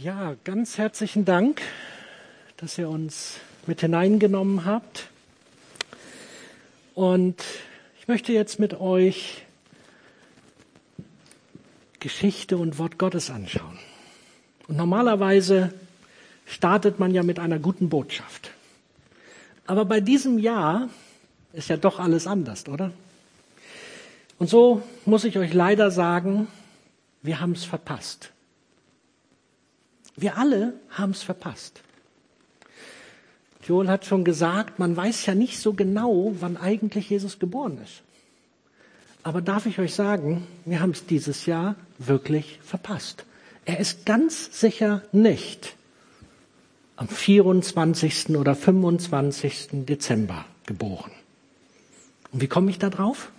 Ja, ganz herzlichen Dank, dass ihr uns mit hineingenommen habt. Und ich möchte jetzt mit euch Geschichte und Wort Gottes anschauen. Und normalerweise startet man ja mit einer guten Botschaft. Aber bei diesem Jahr ist ja doch alles anders, oder? Und so muss ich euch leider sagen, wir haben es verpasst. Wir alle haben es verpasst. Joel hat schon gesagt, man weiß ja nicht so genau, wann eigentlich Jesus geboren ist. Aber darf ich euch sagen, wir haben es dieses Jahr wirklich verpasst. Er ist ganz sicher nicht am 24. oder 25. Dezember geboren. Und wie komme ich da drauf?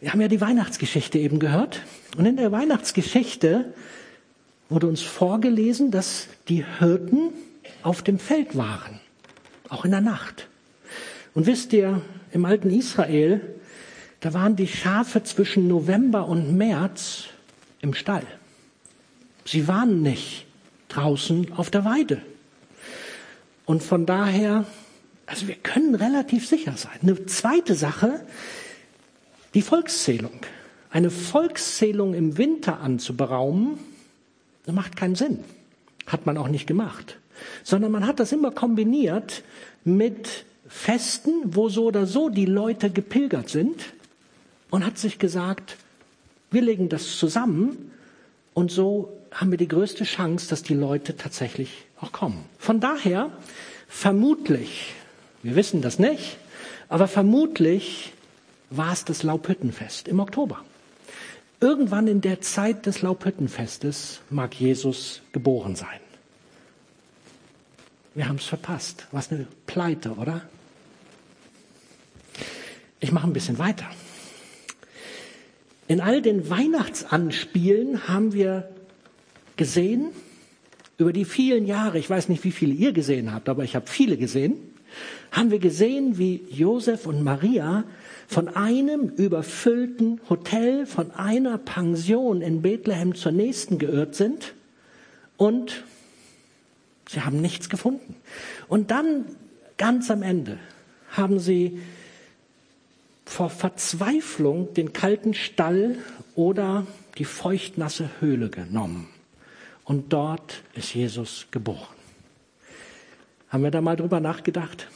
Wir haben ja die Weihnachtsgeschichte eben gehört. Und in der Weihnachtsgeschichte wurde uns vorgelesen, dass die Hirten auf dem Feld waren, auch in der Nacht. Und wisst ihr, im alten Israel, da waren die Schafe zwischen November und März im Stall. Sie waren nicht draußen auf der Weide. Und von daher, also wir können relativ sicher sein. Eine zweite Sache, die Volkszählung. Eine Volkszählung im Winter anzuberaumen, das macht keinen Sinn. Hat man auch nicht gemacht. Sondern man hat das immer kombiniert mit Festen, wo so oder so die Leute gepilgert sind und hat sich gesagt, wir legen das zusammen und so haben wir die größte Chance, dass die Leute tatsächlich auch kommen. Von daher, vermutlich, wir wissen das nicht, aber vermutlich war es das Laubhüttenfest im Oktober. Irgendwann in der Zeit des Laubhüttenfestes mag Jesus geboren sein. Wir haben es verpasst. Was eine Pleite, oder? Ich mache ein bisschen weiter. In all den Weihnachtsanspielen haben wir gesehen, über die vielen Jahre, ich weiß nicht, wie viele ihr gesehen habt, aber ich habe viele gesehen, haben wir gesehen, wie Josef und Maria von einem überfüllten Hotel, von einer Pension in Bethlehem zur nächsten geirrt sind und sie haben nichts gefunden. Und dann ganz am Ende haben sie vor Verzweiflung den kalten Stall oder die feuchtnasse Höhle genommen. Und dort ist Jesus geboren. Haben wir da mal drüber nachgedacht?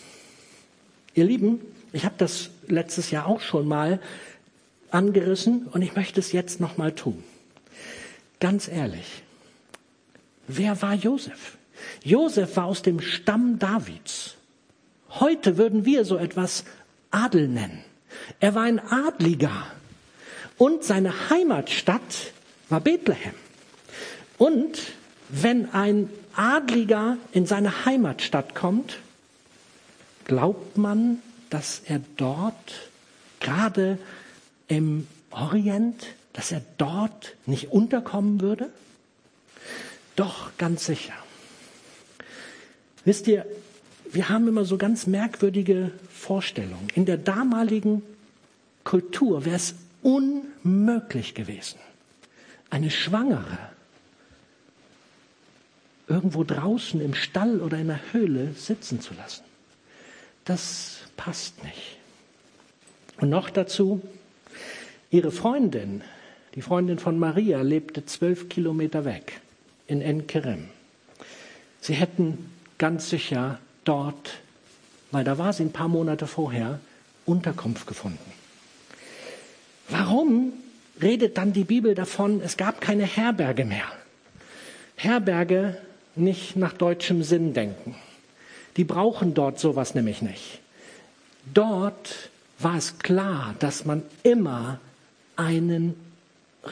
Ihr Lieben, ich habe das letztes Jahr auch schon mal angerissen und ich möchte es jetzt noch mal tun. Ganz ehrlich, wer war Josef? Josef war aus dem Stamm Davids. Heute würden wir so etwas Adel nennen. Er war ein Adliger und seine Heimatstadt war Bethlehem. Und wenn ein Adliger in seine Heimatstadt kommt, glaubt man, dass er dort, gerade im Orient, dass er dort nicht unterkommen würde? Doch, ganz sicher. Wisst ihr, wir haben immer so ganz merkwürdige Vorstellungen. In der damaligen Kultur wäre es unmöglich gewesen, eine Schwangere irgendwo draußen im Stall oder in der Höhle sitzen zu lassen. Das passt nicht. Und noch dazu, ihre Freundin, die Freundin von Maria, lebte zwölf Kilometer weg in Enkerem. Sie hätten ganz sicher dort, weil da war sie ein paar Monate vorher, Unterkunft gefunden. Warum redet dann die Bibel davon, es gab keine Herberge mehr? Herberge nicht nach deutschem Sinn denken. Die brauchen dort sowas nämlich nicht. Dort war es klar, dass man immer einen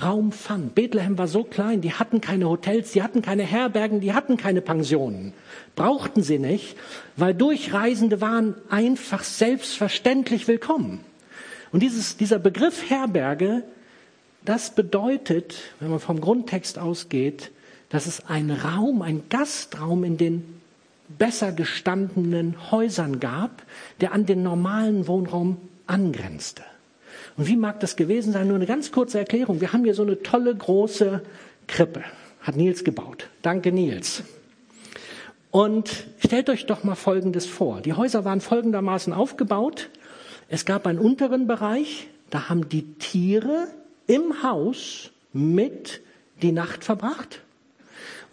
Raum fand. Bethlehem war so klein, die hatten keine Hotels, die hatten keine Herbergen, die hatten keine Pensionen. Brauchten sie nicht, weil Durchreisende waren einfach selbstverständlich willkommen. Und dieses, dieser Begriff Herberge, das bedeutet, wenn man vom Grundtext ausgeht, dass es ein Raum, ein Gastraum in den besser gestandenen Häusern gab, der an den normalen Wohnraum angrenzte. Und wie mag das gewesen sein? Nur eine ganz kurze Erklärung. Wir haben hier so eine tolle große Krippe. Hat Nils gebaut. Danke, Nils. Und stellt euch doch mal Folgendes vor. Die Häuser waren folgendermaßen aufgebaut. Es gab einen unteren Bereich, da haben die Tiere im Haus mit die Nacht verbracht.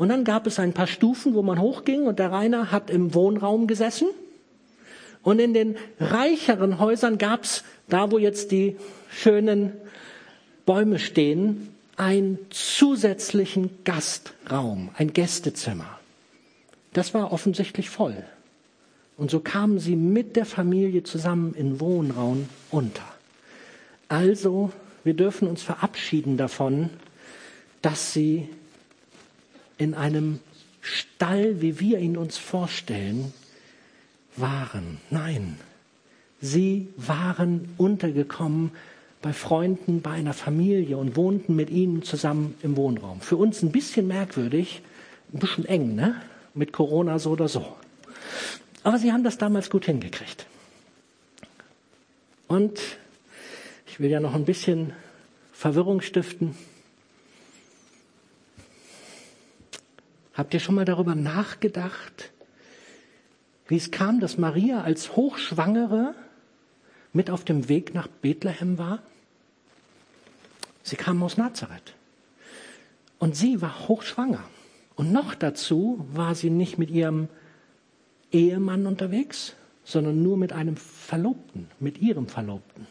Und dann gab es ein paar Stufen, wo man hochging und der Rainer hat im Wohnraum gesessen. Und in den reicheren Häusern gab es, da wo jetzt die schönen Bäume stehen, einen zusätzlichen Gastraum, ein Gästezimmer. Das war offensichtlich voll. Und so kamen sie mit der Familie zusammen in Wohnraum unter. Also, wir dürfen uns verabschieden davon, dass sie in einem Stall, wie wir ihn uns vorstellen, waren. Nein, sie waren untergekommen bei Freunden, bei einer Familie und wohnten mit ihnen zusammen im Wohnraum. Für uns ein bisschen merkwürdig, ein bisschen eng, ne? Mit Corona so oder so. Aber sie haben das damals gut hingekriegt. Und ich will ja noch ein bisschen Verwirrung stiften. Habt ihr schon mal darüber nachgedacht, wie es kam, dass Maria als Hochschwangere mit auf dem Weg nach Bethlehem war? Sie kam aus Nazareth. Und sie war hochschwanger. Und noch dazu war sie nicht mit ihrem Ehemann unterwegs, sondern nur mit einem Verlobten, mit ihrem Verlobten.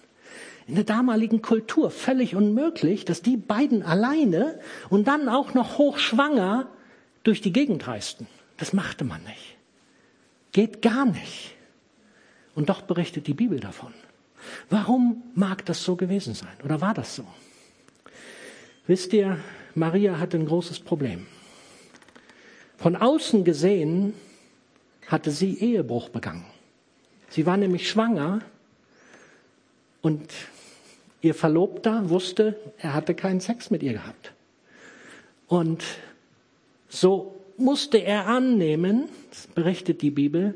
In der damaligen Kultur völlig unmöglich, dass die beiden alleine und dann auch noch hochschwanger durch die Gegend reisten. Das machte man nicht. Geht gar nicht. Und doch berichtet die Bibel davon. Warum mag das so gewesen sein? Oder war das so? Wisst ihr, Maria hatte ein großes Problem. Von außen gesehen hatte sie Ehebruch begangen. Sie war nämlich schwanger und ihr Verlobter wusste, er hatte keinen Sex mit ihr gehabt. Und so musste er annehmen, berichtet die Bibel,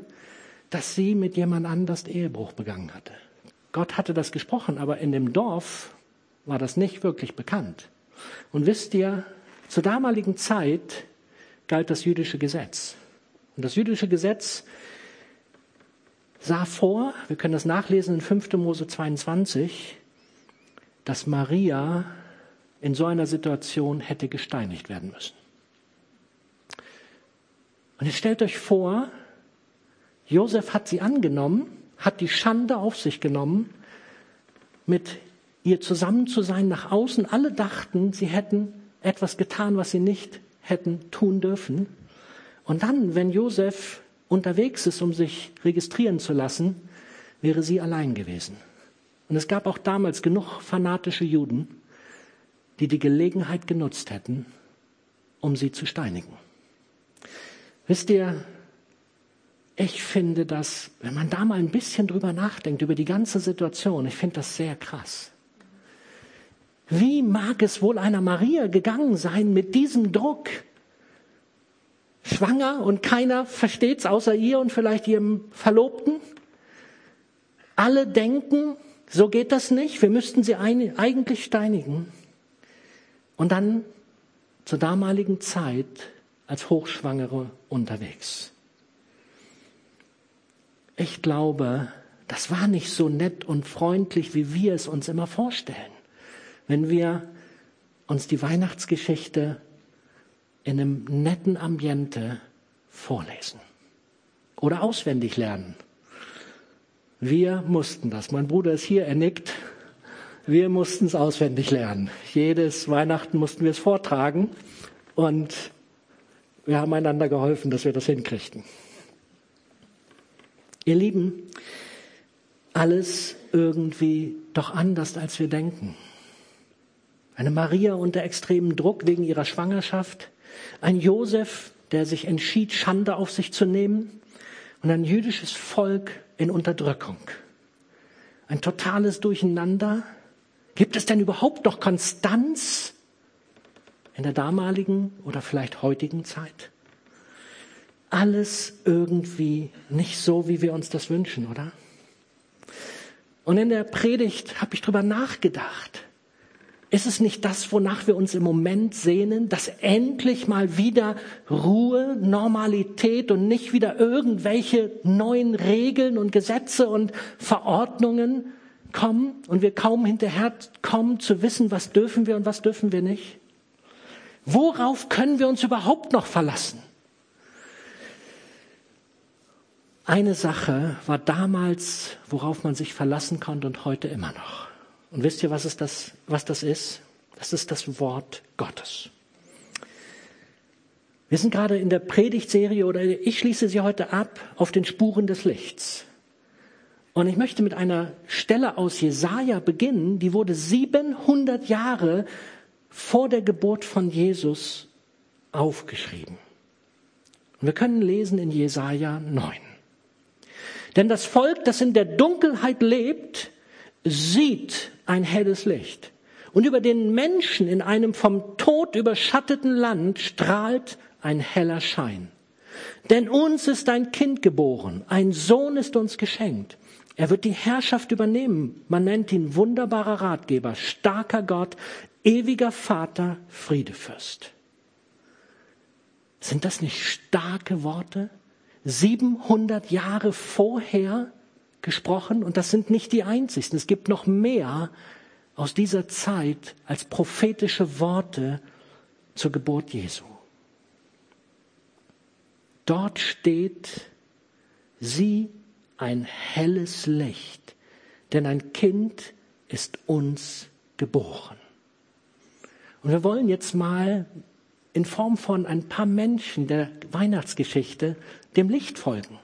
dass sie mit jemand anders Ehebruch begangen hatte. Gott hatte das gesprochen, aber in dem Dorf war das nicht wirklich bekannt. Und wisst ihr, zur damaligen Zeit galt das jüdische Gesetz. Und das jüdische Gesetz sah vor, wir können das nachlesen in 5. Mose 22, dass Maria in so einer Situation hätte gesteinigt werden müssen. Und jetzt stellt euch vor, Josef hat sie angenommen, hat die Schande auf sich genommen, mit ihr zusammen zu sein nach außen. Alle dachten, sie hätten etwas getan, was sie nicht hätten tun dürfen. Und dann, wenn Josef unterwegs ist, um sich registrieren zu lassen, wäre sie allein gewesen. Und es gab auch damals genug fanatische Juden, die die Gelegenheit genutzt hätten, um sie zu steinigen. Wisst ihr, ich finde das, wenn man da mal ein bisschen drüber nachdenkt, über die ganze Situation, ich finde das sehr krass. Wie mag es wohl einer Maria gegangen sein mit diesem Druck? Schwanger und keiner versteht's außer ihr und vielleicht ihrem Verlobten? Alle denken, so geht das nicht, wir müssten sie eigentlich steinigen. Und dann zur damaligen Zeit als Hochschwangere unterwegs. Ich glaube, das war nicht so nett und freundlich, wie wir es uns immer vorstellen. Wenn wir uns die Weihnachtsgeschichte in einem netten Ambiente vorlesen oder auswendig lernen. Wir mussten das. Mein Bruder ist hier, er nickt. Wir mussten es auswendig lernen. Jedes Weihnachten mussten wir es vortragen und wir haben einander geholfen, dass wir das hinkriegten. Ihr Lieben, alles irgendwie doch anders, als wir denken. Eine Maria unter extremem Druck wegen ihrer Schwangerschaft, ein Josef, der sich entschied, Schande auf sich zu nehmen, und ein jüdisches Volk in Unterdrückung. Ein totales Durcheinander. Gibt es denn überhaupt noch Konstanz in der damaligen oder vielleicht heutigen Zeit? Alles irgendwie nicht so, wie wir uns das wünschen, oder? Und in der Predigt habe ich darüber nachgedacht. Ist es nicht das, wonach wir uns im Moment sehnen, dass endlich mal wieder Ruhe, Normalität und nicht wieder irgendwelche neuen Regeln und Gesetze und Verordnungen kommen und wir kaum hinterher kommen zu wissen, was dürfen wir und was dürfen wir nicht? Worauf können wir uns überhaupt noch verlassen? Eine Sache war damals, worauf man sich verlassen konnte und heute immer noch. Und wisst ihr, was, ist das, was das ist? Das ist das Wort Gottes. Wir sind gerade in der Predigtserie oder ich schließe sie heute ab auf den Spuren des Lichts. Und ich möchte mit einer Stelle aus Jesaja beginnen, die wurde 700 Jahre vor der Geburt von Jesus aufgeschrieben. Und wir können lesen in Jesaja 9. Denn das Volk, das in der Dunkelheit lebt, sieht ein helles Licht. Und über den Menschen in einem vom Tod überschatteten Land strahlt ein heller Schein. Denn uns ist ein Kind geboren, ein Sohn ist uns geschenkt. Er wird die Herrschaft übernehmen. Man nennt ihn wunderbarer Ratgeber, starker Gott, ewiger Vater, Friedefürst. Sind das nicht starke Worte? 700 Jahre vorher gesprochen und das sind nicht die einzigsten. Es gibt noch mehr aus dieser Zeit als prophetische Worte zur Geburt Jesu. Dort steht, sie ein helles Licht, denn ein Kind ist uns geboren. Und wir wollen jetzt mal in Form von ein paar Menschen der Weihnachtsgeschichte dem Licht folgen.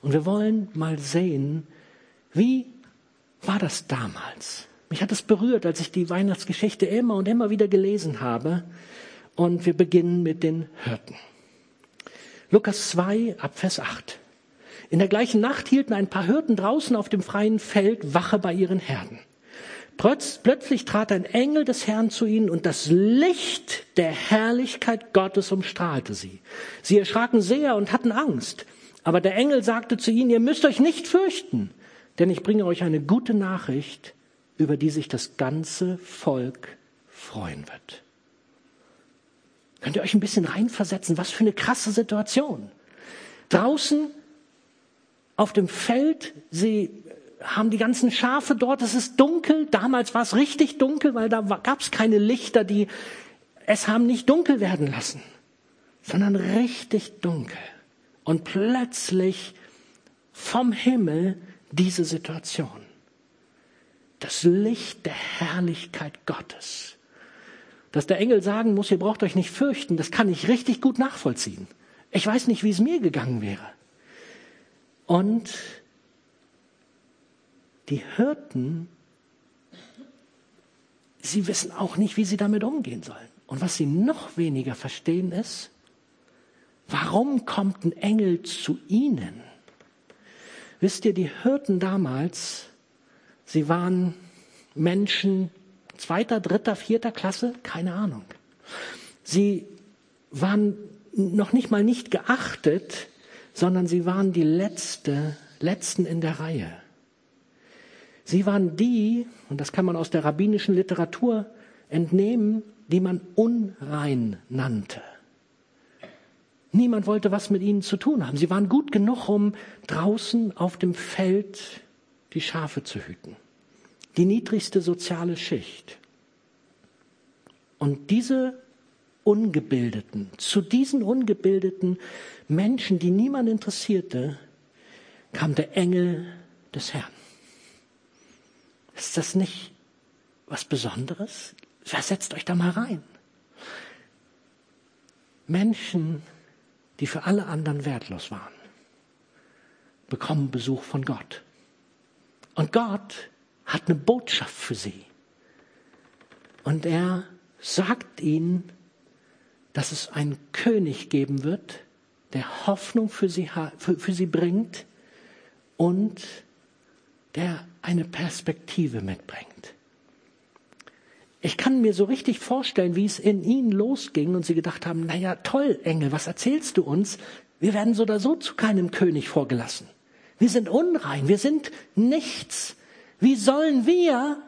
Und wir wollen mal sehen, wie war das damals? Mich hat es berührt, als ich die Weihnachtsgeschichte immer und immer wieder gelesen habe. Und wir beginnen mit den Hirten. Lukas 2 ab Vers 8. In der gleichen Nacht hielten ein paar Hirten draußen auf dem freien Feld Wache bei ihren Herden. Plötzlich trat ein Engel des Herrn zu ihnen und das Licht der Herrlichkeit Gottes umstrahlte sie. Sie erschraken sehr und hatten Angst. Aber der Engel sagte zu ihnen, ihr müsst euch nicht fürchten, denn ich bringe euch eine gute Nachricht, über die sich das ganze Volk freuen wird. Könnt ihr euch ein bisschen reinversetzen? Was für eine krasse Situation. Draußen auf dem Feld, sie haben die ganzen Schafe dort, es ist dunkel. Damals war es richtig dunkel, weil da gab es keine Lichter, die es haben nicht dunkel werden lassen, sondern richtig dunkel. Und plötzlich vom Himmel diese Situation. Das Licht der Herrlichkeit Gottes. Dass der Engel sagen muss, ihr braucht euch nicht fürchten, das kann ich richtig gut nachvollziehen. Ich weiß nicht, wie es mir gegangen wäre. Und die Hirten, sie wissen auch nicht, wie sie damit umgehen sollen. Und was sie noch weniger verstehen ist, Warum kommt ein Engel zu ihnen? Wisst ihr, die Hirten damals, sie waren Menschen zweiter, dritter, vierter Klasse, keine Ahnung. Sie waren noch nicht mal nicht geachtet, sondern sie waren die letzte, letzten in der Reihe. Sie waren die, und das kann man aus der rabbinischen Literatur entnehmen, die man unrein nannte. Niemand wollte was mit ihnen zu tun haben. Sie waren gut genug, um draußen auf dem Feld die Schafe zu hüten. Die niedrigste soziale Schicht. Und diese Ungebildeten, zu diesen ungebildeten Menschen, die niemand interessierte, kam der Engel des Herrn. Ist das nicht was Besonderes? Versetzt euch da mal rein. Menschen, die für alle anderen wertlos waren, bekommen Besuch von Gott. Und Gott hat eine Botschaft für sie. Und er sagt ihnen, dass es einen König geben wird, der Hoffnung für sie, für, für sie bringt und der eine Perspektive mitbringt. Ich kann mir so richtig vorstellen, wie es in ihnen losging und sie gedacht haben, na ja, toll, Engel, was erzählst du uns? Wir werden so oder so zu keinem König vorgelassen. Wir sind unrein, wir sind nichts. Wie sollen wir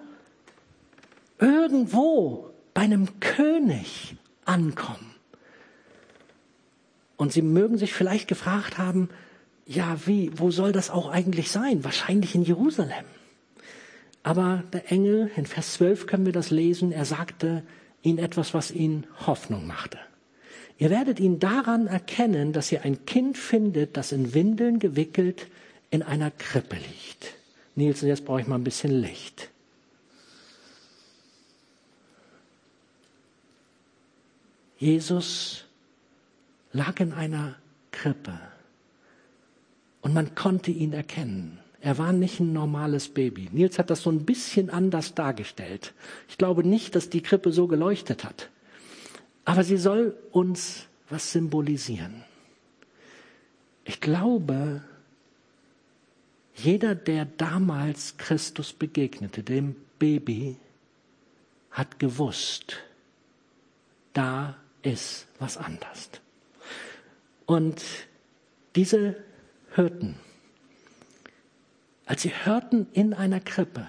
irgendwo bei einem König ankommen. Und Sie mögen sich vielleicht gefragt haben, ja, wie, wo soll das auch eigentlich sein? Wahrscheinlich in Jerusalem. Aber der Engel, in Vers 12 können wir das lesen, er sagte ihnen etwas, was ihnen Hoffnung machte. Ihr werdet ihn daran erkennen, dass ihr ein Kind findet, das in Windeln gewickelt in einer Krippe liegt. Nils, jetzt brauche ich mal ein bisschen Licht. Jesus lag in einer Krippe und man konnte ihn erkennen. Er war nicht ein normales Baby. Nils hat das so ein bisschen anders dargestellt. Ich glaube nicht, dass die Krippe so geleuchtet hat. Aber sie soll uns was symbolisieren. Ich glaube, jeder, der damals Christus begegnete, dem Baby, hat gewusst, da ist was anders. Und diese Hirten, als sie hörten in einer Krippe,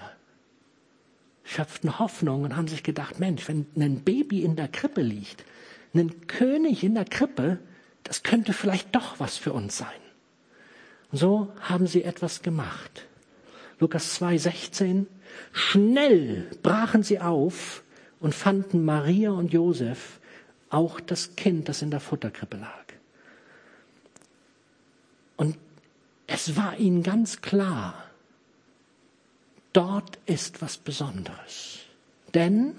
schöpften Hoffnung und haben sich gedacht, Mensch, wenn ein Baby in der Krippe liegt, ein König in der Krippe, das könnte vielleicht doch was für uns sein. Und so haben sie etwas gemacht. Lukas 2,16. Schnell brachen sie auf und fanden Maria und Josef, auch das Kind, das in der Futterkrippe lag. Und es war ihnen ganz klar, dort ist was Besonderes. Denn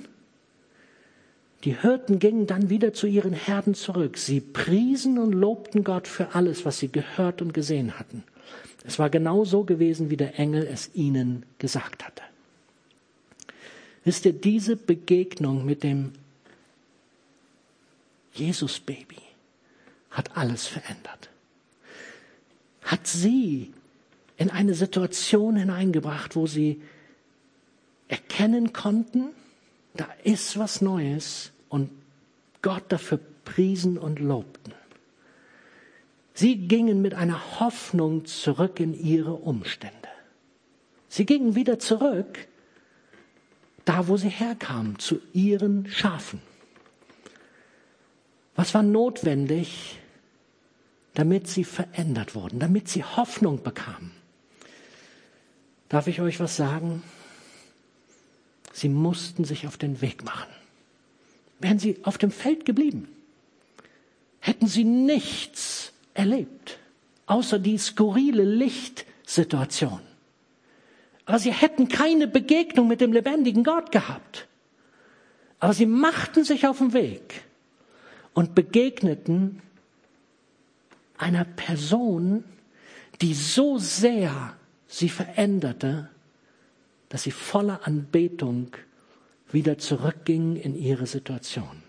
die Hirten gingen dann wieder zu ihren Herden zurück. Sie priesen und lobten Gott für alles, was sie gehört und gesehen hatten. Es war genau so gewesen, wie der Engel es ihnen gesagt hatte. Wisst ihr, diese Begegnung mit dem Jesus-Baby hat alles verändert. Hat sie in eine Situation hineingebracht, wo sie erkennen konnten, da ist was Neues und Gott dafür priesen und lobten. Sie gingen mit einer Hoffnung zurück in ihre Umstände. Sie gingen wieder zurück, da wo sie herkamen, zu ihren Schafen. Was war notwendig, damit sie verändert wurden, damit sie Hoffnung bekamen? Darf ich euch was sagen? Sie mussten sich auf den Weg machen. Wären sie auf dem Feld geblieben, hätten sie nichts erlebt, außer die skurrile Lichtsituation. Aber sie hätten keine Begegnung mit dem lebendigen Gott gehabt. Aber sie machten sich auf den Weg und begegneten einer Person, die so sehr sie veränderte, dass sie voller Anbetung wieder zurückging in ihre Situation.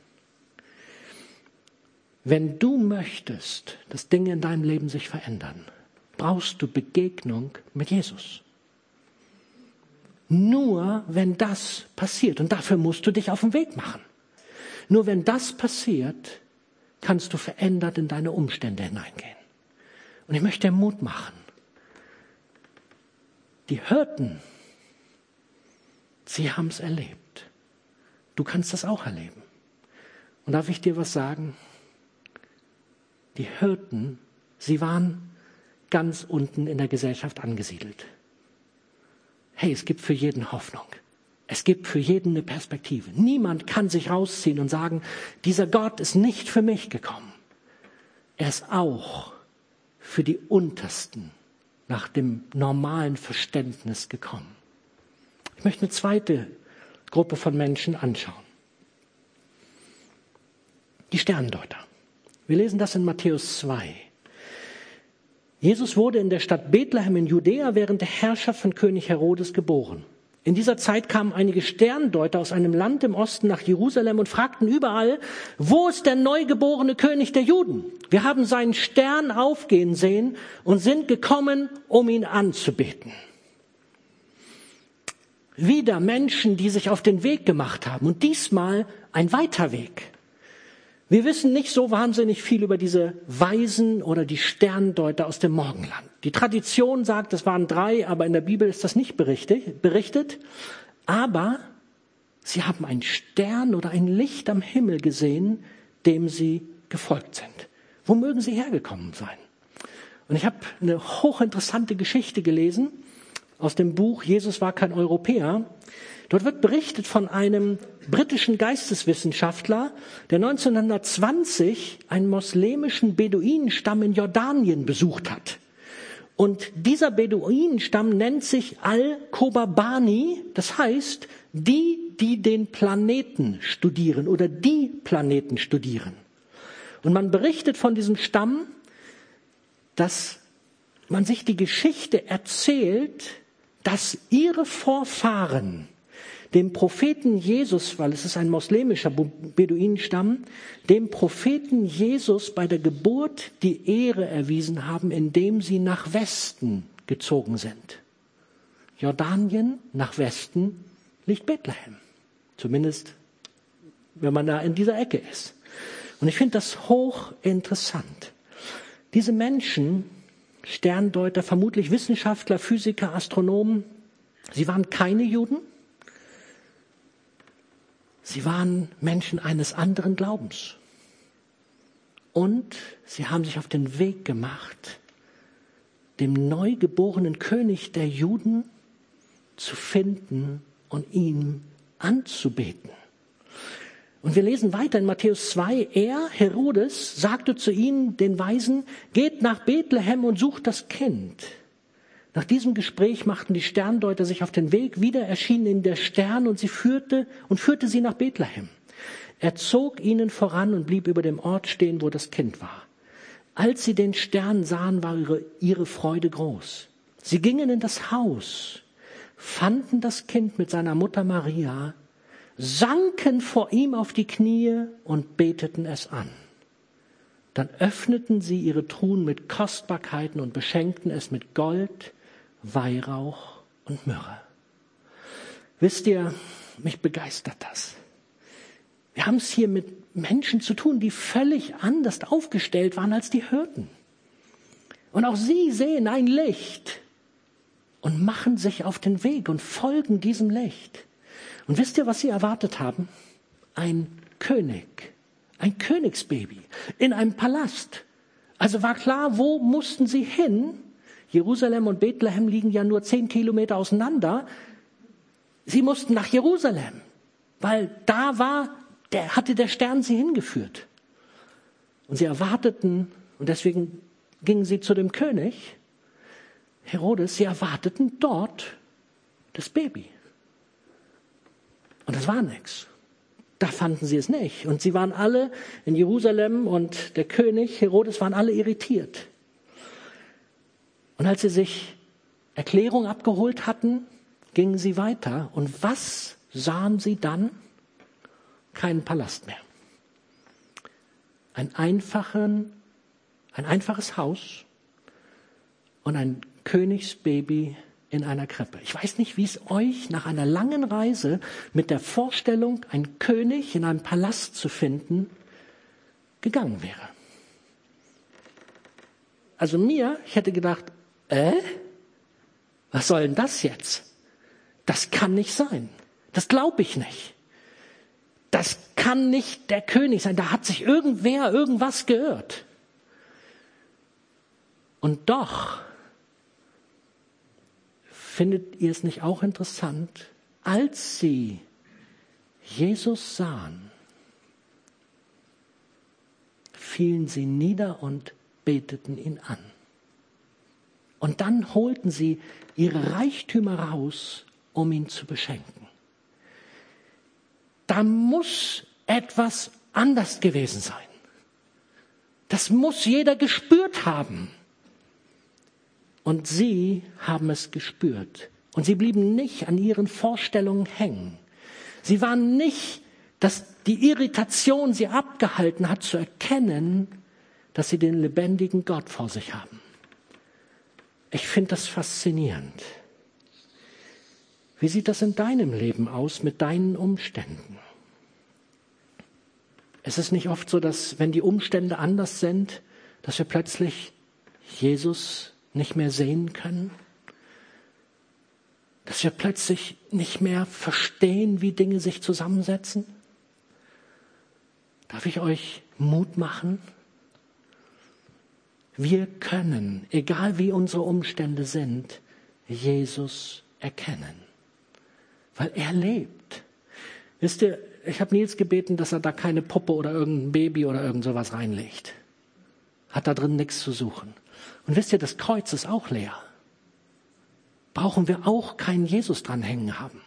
Wenn du möchtest, dass Dinge in deinem Leben sich verändern, brauchst du Begegnung mit Jesus. Nur wenn das passiert, und dafür musst du dich auf den Weg machen. Nur wenn das passiert, kannst du verändert in deine Umstände hineingehen. Und ich möchte dir Mut machen. Die Hirten, sie haben es erlebt. Du kannst das auch erleben. Und darf ich dir was sagen? Die Hirten, sie waren ganz unten in der Gesellschaft angesiedelt. Hey, es gibt für jeden Hoffnung. Es gibt für jeden eine Perspektive. Niemand kann sich rausziehen und sagen, dieser Gott ist nicht für mich gekommen. Er ist auch für die Untersten nach dem normalen Verständnis gekommen. Ich möchte eine zweite Gruppe von Menschen anschauen. Die Sterndeuter. Wir lesen das in Matthäus 2. Jesus wurde in der Stadt Bethlehem in Judäa während der Herrschaft von König Herodes geboren. In dieser Zeit kamen einige Sterndeuter aus einem Land im Osten nach Jerusalem und fragten überall, wo ist der neugeborene König der Juden? Wir haben seinen Stern aufgehen sehen und sind gekommen, um ihn anzubeten. Wieder Menschen, die sich auf den Weg gemacht haben und diesmal ein weiter Weg. Wir wissen nicht so wahnsinnig viel über diese Weisen oder die Sterndeuter aus dem Morgenland. Die Tradition sagt, es waren drei, aber in der Bibel ist das nicht berichtet. Aber Sie haben einen Stern oder ein Licht am Himmel gesehen, dem sie gefolgt sind. Wo mögen sie hergekommen sein? Und ich habe eine hochinteressante Geschichte gelesen aus dem Buch Jesus war kein Europäer. Dort wird berichtet von einem britischen Geisteswissenschaftler, der 1920 einen moslemischen Beduinenstamm in Jordanien besucht hat. Und dieser Beduinenstamm nennt sich Al-Kobabani, das heißt, die, die den Planeten studieren oder die Planeten studieren. Und man berichtet von diesem Stamm, dass man sich die Geschichte erzählt, dass ihre Vorfahren dem Propheten Jesus, weil es ist ein moslemischer Beduinenstamm, dem Propheten Jesus bei der Geburt die Ehre erwiesen haben, indem sie nach Westen gezogen sind. Jordanien nach Westen liegt Bethlehem. Zumindest, wenn man da in dieser Ecke ist. Und ich finde das hochinteressant. Diese Menschen, Sterndeuter, vermutlich Wissenschaftler, Physiker, Astronomen, sie waren keine Juden. Sie waren Menschen eines anderen Glaubens. Und sie haben sich auf den Weg gemacht, dem neugeborenen König der Juden zu finden und ihn anzubeten. Und wir lesen weiter in Matthäus 2, er, Herodes, sagte zu ihnen, den Weisen, geht nach Bethlehem und sucht das Kind. Nach diesem Gespräch machten die Sterndeuter sich auf den Weg, wieder erschienen in der Stern und sie führte und führte sie nach Bethlehem. Er zog ihnen voran und blieb über dem Ort stehen, wo das Kind war. Als sie den Stern sahen, war ihre, ihre Freude groß. Sie gingen in das Haus, fanden das Kind mit seiner Mutter Maria sanken vor ihm auf die Knie und beteten es an. Dann öffneten sie ihre Truhen mit Kostbarkeiten und beschenkten es mit Gold, Weihrauch und Myrrhe. Wisst ihr, mich begeistert das. Wir haben es hier mit Menschen zu tun, die völlig anders aufgestellt waren als die Hirten. Und auch sie sehen ein Licht und machen sich auf den Weg und folgen diesem Licht. Und wisst ihr, was sie erwartet haben? Ein König, ein Königsbaby in einem Palast. Also war klar, wo mussten sie hin? Jerusalem und Bethlehem liegen ja nur zehn Kilometer auseinander. Sie mussten nach Jerusalem, weil da war, der hatte der Stern sie hingeführt. Und sie erwarteten, und deswegen gingen sie zu dem König, Herodes, sie erwarteten dort das Baby. Und das war nichts. Da fanden sie es nicht. Und sie waren alle in Jerusalem und der König Herodes waren alle irritiert. Und als sie sich Erklärung abgeholt hatten, gingen sie weiter. Und was sahen sie dann? Keinen Palast mehr. Ein, einfachen, ein einfaches Haus und ein Königsbaby in einer Krippe. Ich weiß nicht, wie es euch nach einer langen Reise mit der Vorstellung, einen König in einem Palast zu finden, gegangen wäre. Also mir, ich hätte gedacht, äh, was soll denn das jetzt? Das kann nicht sein. Das glaube ich nicht. Das kann nicht der König sein. Da hat sich irgendwer irgendwas gehört. Und doch Findet ihr es nicht auch interessant? Als sie Jesus sahen, fielen sie nieder und beteten ihn an. Und dann holten sie ihre Reichtümer raus, um ihn zu beschenken. Da muss etwas anders gewesen sein. Das muss jeder gespürt haben. Und sie haben es gespürt. Und sie blieben nicht an ihren Vorstellungen hängen. Sie waren nicht, dass die Irritation sie abgehalten hat zu erkennen, dass sie den lebendigen Gott vor sich haben. Ich finde das faszinierend. Wie sieht das in deinem Leben aus mit deinen Umständen? Es ist nicht oft so, dass wenn die Umstände anders sind, dass wir plötzlich Jesus nicht mehr sehen können? Dass wir plötzlich nicht mehr verstehen, wie Dinge sich zusammensetzen? Darf ich euch Mut machen? Wir können, egal wie unsere Umstände sind, Jesus erkennen, weil er lebt. Wisst ihr, ich habe Nils gebeten, dass er da keine Puppe oder irgendein Baby oder irgend sowas reinlegt. Hat da drin nichts zu suchen. Und wisst ihr, das Kreuz ist auch leer. Brauchen wir auch keinen Jesus dran hängen haben.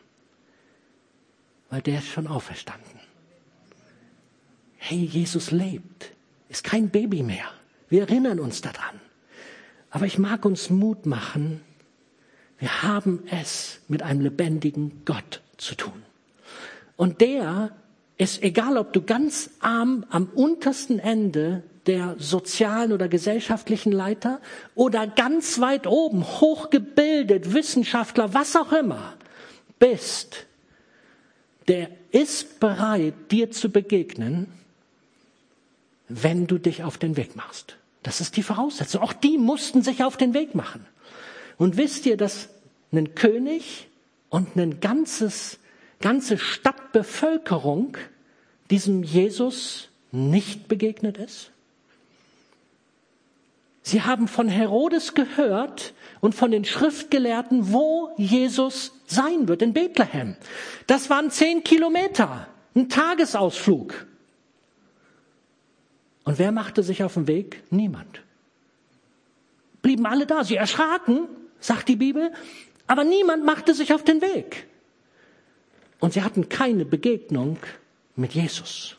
Weil der ist schon auferstanden. Hey, Jesus lebt. Ist kein Baby mehr. Wir erinnern uns daran. Aber ich mag uns Mut machen. Wir haben es mit einem lebendigen Gott zu tun. Und der ist, egal ob du ganz arm am untersten Ende der sozialen oder gesellschaftlichen Leiter oder ganz weit oben, hochgebildet, Wissenschaftler, was auch immer bist, der ist bereit, dir zu begegnen, wenn du dich auf den Weg machst. Das ist die Voraussetzung. Auch die mussten sich auf den Weg machen. Und wisst ihr, dass ein König und ein ganzes ganze Stadtbevölkerung diesem Jesus nicht begegnet ist? Sie haben von Herodes gehört und von den Schriftgelehrten, wo Jesus sein wird, in Bethlehem. Das waren zehn Kilometer, ein Tagesausflug. Und wer machte sich auf den Weg? Niemand. Blieben alle da. Sie erschraken, sagt die Bibel, aber niemand machte sich auf den Weg. Und sie hatten keine Begegnung mit Jesus.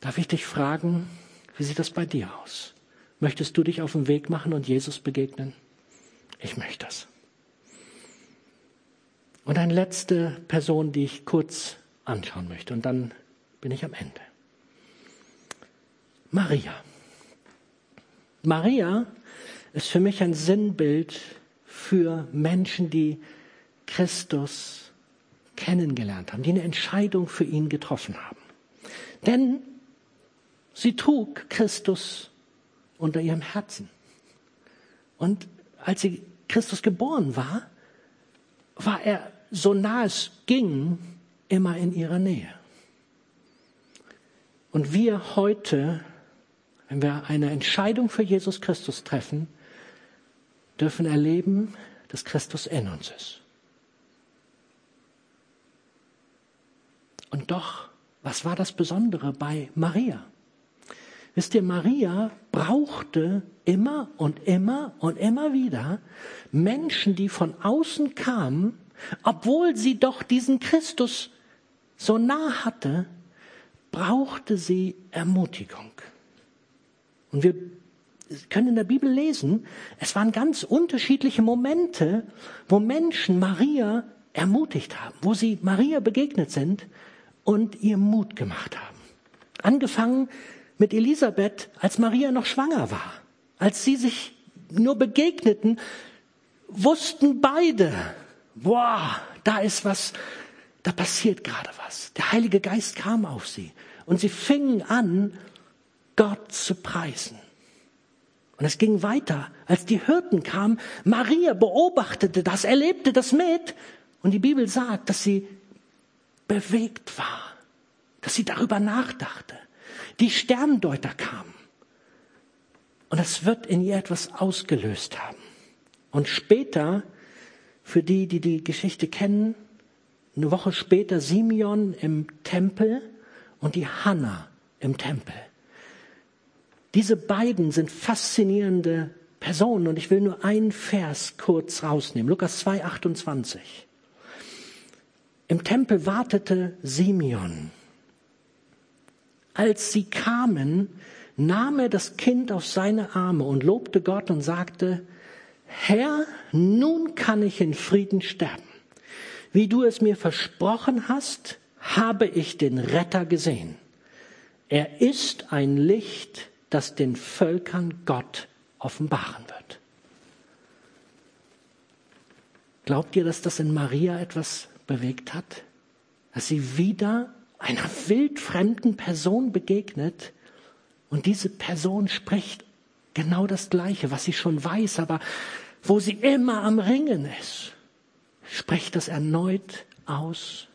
Darf ich dich fragen, wie sieht das bei dir aus? Möchtest du dich auf den Weg machen und Jesus begegnen? Ich möchte das. Und eine letzte Person, die ich kurz anschauen möchte, und dann bin ich am Ende. Maria. Maria ist für mich ein Sinnbild für Menschen, die Christus kennengelernt haben, die eine Entscheidung für ihn getroffen haben. Denn sie trug Christus unter ihrem Herzen. Und als sie Christus geboren war, war er, so nah es ging, immer in ihrer Nähe. Und wir heute, wenn wir eine Entscheidung für Jesus Christus treffen, dürfen erleben, dass Christus in uns ist. Und doch, was war das Besondere bei Maria? Wisst ihr, Maria brauchte immer und immer und immer wieder Menschen, die von außen kamen, obwohl sie doch diesen Christus so nah hatte, brauchte sie Ermutigung. Und wir können in der Bibel lesen, es waren ganz unterschiedliche Momente, wo Menschen Maria ermutigt haben, wo sie Maria begegnet sind und ihr Mut gemacht haben. Angefangen mit Elisabeth, als Maria noch schwanger war. Als sie sich nur begegneten, wussten beide, boah, da ist was, da passiert gerade was. Der Heilige Geist kam auf sie und sie fingen an, Gott zu preisen. Und es ging weiter. Als die Hirten kamen, Maria beobachtete das, erlebte das mit. Und die Bibel sagt, dass sie bewegt war, dass sie darüber nachdachte. Die Sterndeuter kamen. Und es wird in ihr etwas ausgelöst haben. Und später, für die, die die Geschichte kennen, eine Woche später Simeon im Tempel und die Hanna im Tempel. Diese beiden sind faszinierende Personen und ich will nur einen Vers kurz rausnehmen. Lukas 2, 28. Im Tempel wartete Simeon. Als sie kamen, nahm er das Kind auf seine Arme und lobte Gott und sagte, Herr, nun kann ich in Frieden sterben. Wie du es mir versprochen hast, habe ich den Retter gesehen. Er ist ein Licht, das den Völkern Gott offenbaren wird. Glaubt ihr, dass das in Maria etwas bewegt hat, dass sie wieder einer wildfremden Person begegnet und diese Person spricht genau das Gleiche, was sie schon weiß, aber wo sie immer am Ringen ist, spricht das erneut aus.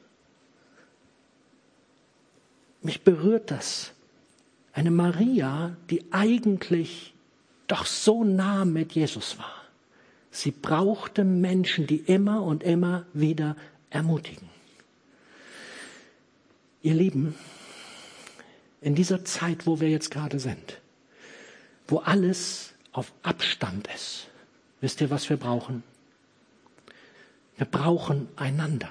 Mich berührt das. Eine Maria, die eigentlich doch so nah mit Jesus war. Sie brauchte Menschen, die immer und immer wieder ermutigen. Ihr Lieben, in dieser Zeit, wo wir jetzt gerade sind, wo alles auf Abstand ist, wisst ihr, was wir brauchen? Wir brauchen einander.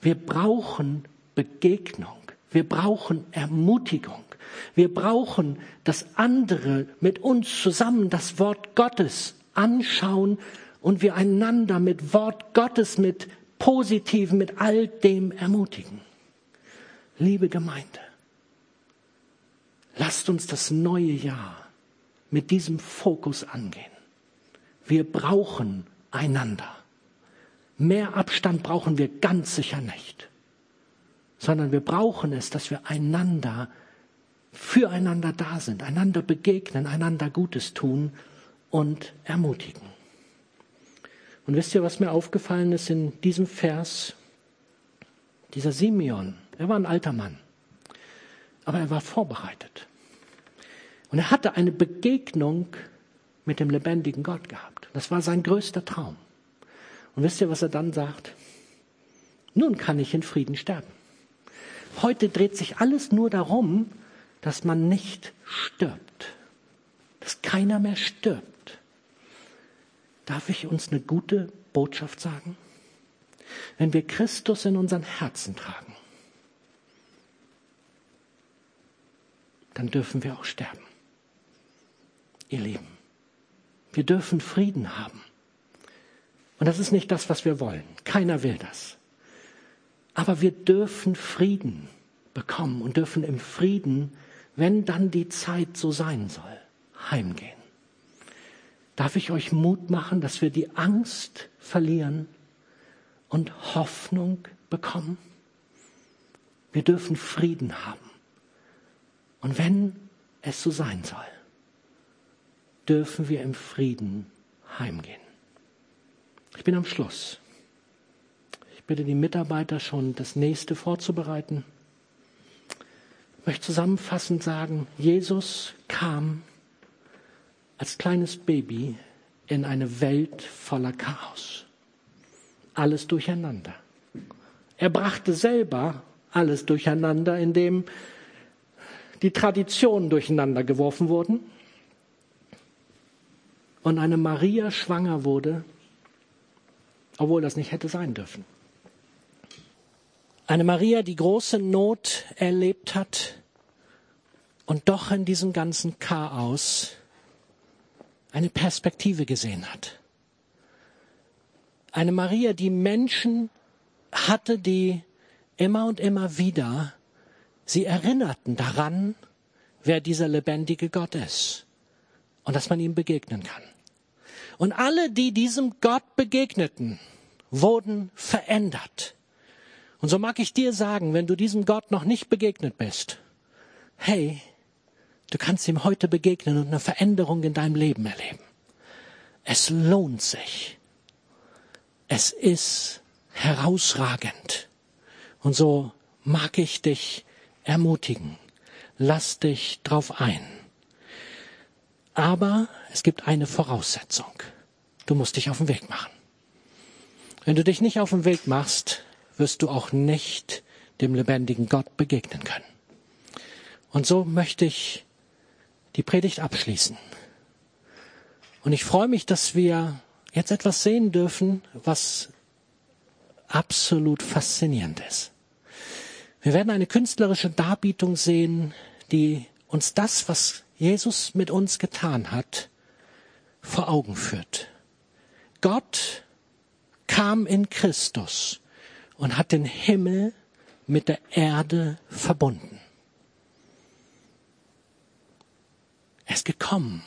Wir brauchen Begegnung. Wir brauchen Ermutigung. Wir brauchen, dass andere mit uns zusammen das Wort Gottes anschauen und wir einander mit Wort Gottes, mit Positiven, mit all dem ermutigen. Liebe Gemeinde, lasst uns das neue Jahr mit diesem Fokus angehen. Wir brauchen einander. Mehr Abstand brauchen wir ganz sicher nicht, sondern wir brauchen es, dass wir einander, füreinander da sind, einander begegnen, einander Gutes tun und ermutigen. Und wisst ihr, was mir aufgefallen ist in diesem Vers? Dieser Simeon, er war ein alter Mann, aber er war vorbereitet. Und er hatte eine Begegnung mit dem lebendigen Gott gehabt. Das war sein größter Traum. Und wisst ihr, was er dann sagt? Nun kann ich in Frieden sterben. Heute dreht sich alles nur darum, dass man nicht stirbt. Dass keiner mehr stirbt. Darf ich uns eine gute Botschaft sagen? Wenn wir Christus in unseren Herzen tragen, dann dürfen wir auch sterben. Ihr Lieben, wir dürfen Frieden haben. Und das ist nicht das, was wir wollen. Keiner will das. Aber wir dürfen Frieden bekommen und dürfen im Frieden, wenn dann die Zeit so sein soll, heimgehen. Darf ich euch Mut machen, dass wir die Angst verlieren und Hoffnung bekommen? Wir dürfen Frieden haben. Und wenn es so sein soll, dürfen wir im Frieden heimgehen. Ich bin am Schluss. Bitte die Mitarbeiter schon, das nächste vorzubereiten. Ich möchte zusammenfassend sagen, Jesus kam als kleines Baby in eine Welt voller Chaos. Alles durcheinander. Er brachte selber alles durcheinander, indem die Traditionen durcheinander geworfen wurden und eine Maria schwanger wurde, obwohl das nicht hätte sein dürfen. Eine Maria, die große Not erlebt hat und doch in diesem ganzen Chaos eine Perspektive gesehen hat. Eine Maria, die Menschen hatte, die immer und immer wieder sie erinnerten daran, wer dieser lebendige Gott ist und dass man ihm begegnen kann. Und alle, die diesem Gott begegneten, wurden verändert. Und so mag ich dir sagen, wenn du diesem Gott noch nicht begegnet bist, hey, du kannst ihm heute begegnen und eine Veränderung in deinem Leben erleben. Es lohnt sich. Es ist herausragend. Und so mag ich dich ermutigen. Lass dich drauf ein. Aber es gibt eine Voraussetzung. Du musst dich auf den Weg machen. Wenn du dich nicht auf den Weg machst, wirst du auch nicht dem lebendigen Gott begegnen können. Und so möchte ich die Predigt abschließen. Und ich freue mich, dass wir jetzt etwas sehen dürfen, was absolut faszinierend ist. Wir werden eine künstlerische Darbietung sehen, die uns das, was Jesus mit uns getan hat, vor Augen führt. Gott kam in Christus und hat den Himmel mit der Erde verbunden. Er ist gekommen